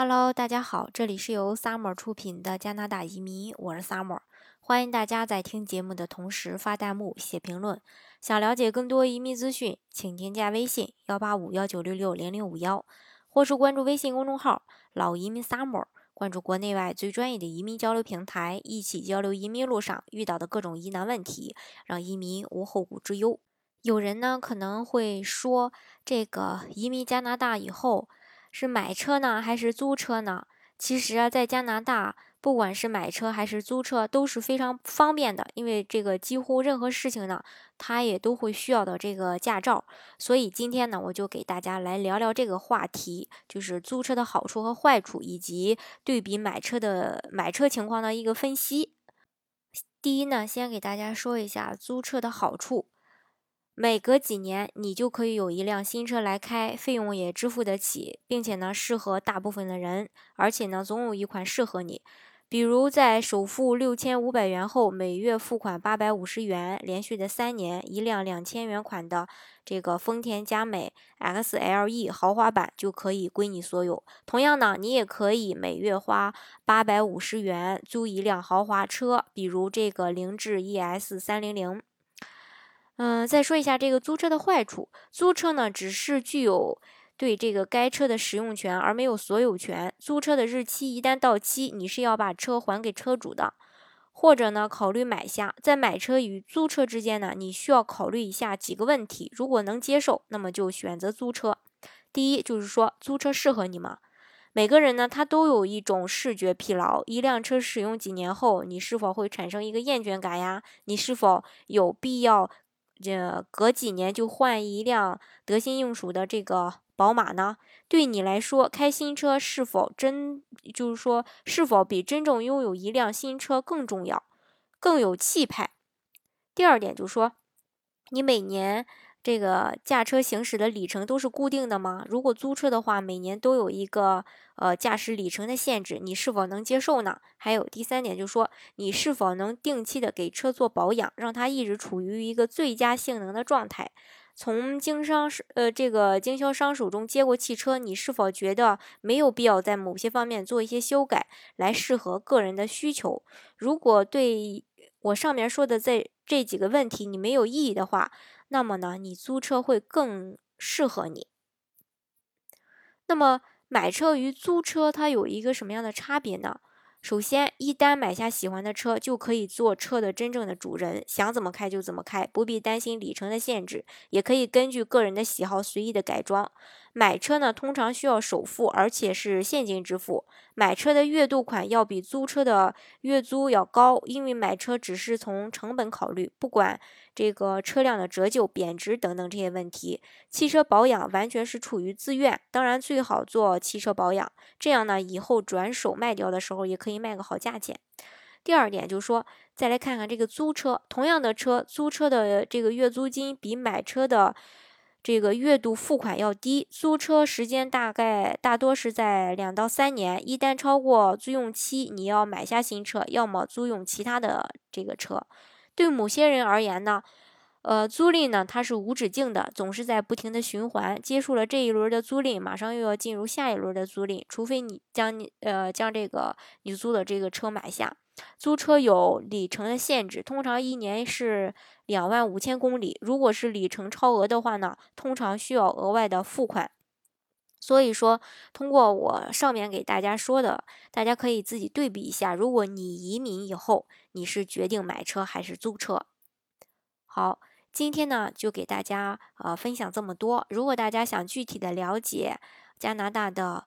Hello，大家好，这里是由 Summer 出品的加拿大移民，我是 Summer，欢迎大家在听节目的同时发弹幕、写评论。想了解更多移民资讯，请添加微信幺八五幺九六六零零五幺，或是关注微信公众号“老移民 Summer”，关注国内外最专业的移民交流平台，一起交流移民路上遇到的各种疑难问题，让移民无后顾之忧。有人呢可能会说，这个移民加拿大以后。是买车呢，还是租车呢？其实啊，在加拿大，不管是买车还是租车，都是非常方便的。因为这个几乎任何事情呢，它也都会需要的这个驾照。所以今天呢，我就给大家来聊聊这个话题，就是租车的好处和坏处，以及对比买车的买车情况的一个分析。第一呢，先给大家说一下租车的好处。每隔几年，你就可以有一辆新车来开，费用也支付得起，并且呢，适合大部分的人，而且呢，总有一款适合你。比如在首付六千五百元后，每月付款八百五十元，连续的三年，一辆两千元款的这个丰田佳美 XLE 豪华版就可以归你所有。同样呢，你也可以每月花八百五十元租一辆豪华车，比如这个凌志 ES 三零零。嗯，再说一下这个租车的坏处。租车呢，只是具有对这个该车的使用权，而没有所有权。租车的日期一旦到期，你是要把车还给车主的，或者呢，考虑买下。在买车与租车之间呢，你需要考虑一下几个问题。如果能接受，那么就选择租车。第一，就是说租车适合你吗？每个人呢，他都有一种视觉疲劳。一辆车使用几年后，你是否会产生一个厌倦感呀？你是否有必要？这隔几年就换一辆得心应手的这个宝马呢？对你来说，开新车是否真就是说是否比真正拥有一辆新车更重要，更有气派？第二点就是说，你每年。这个驾车行驶的里程都是固定的吗？如果租车的话，每年都有一个呃驾驶里程的限制，你是否能接受呢？还有第三点，就是说你是否能定期的给车做保养，让它一直处于一个最佳性能的状态？从经商呃这个经销商手中接过汽车，你是否觉得没有必要在某些方面做一些修改，来适合个人的需求？如果对我上面说的这这几个问题你没有异议的话，那么呢，你租车会更适合你。那么买车与租车它有一个什么样的差别呢？首先，一旦买下喜欢的车，就可以做车的真正的主人，想怎么开就怎么开，不必担心里程的限制，也可以根据个人的喜好随意的改装。买车呢，通常需要首付，而且是现金支付。买车的月度款要比租车的月租要高，因为买车只是从成本考虑，不管这个车辆的折旧、贬值等等这些问题。汽车保养完全是出于自愿，当然最好做汽车保养，这样呢，以后转手卖掉的时候也可以卖个好价钱。第二点就是说，再来看看这个租车，同样的车，租车的这个月租金比买车的。这个月度付款要低，租车时间大概大多是在两到三年，一旦超过租用期，你要买下新车，要么租用其他的这个车。对某些人而言呢，呃，租赁呢它是无止境的，总是在不停的循环。结束了这一轮的租赁，马上又要进入下一轮的租赁，除非你将你呃将这个你租的这个车买下。租车有里程的限制，通常一年是两万五千公里。如果是里程超额的话呢，通常需要额外的付款。所以说，通过我上面给大家说的，大家可以自己对比一下。如果你移民以后，你是决定买车还是租车？好，今天呢就给大家呃分享这么多。如果大家想具体的了解加拿大的，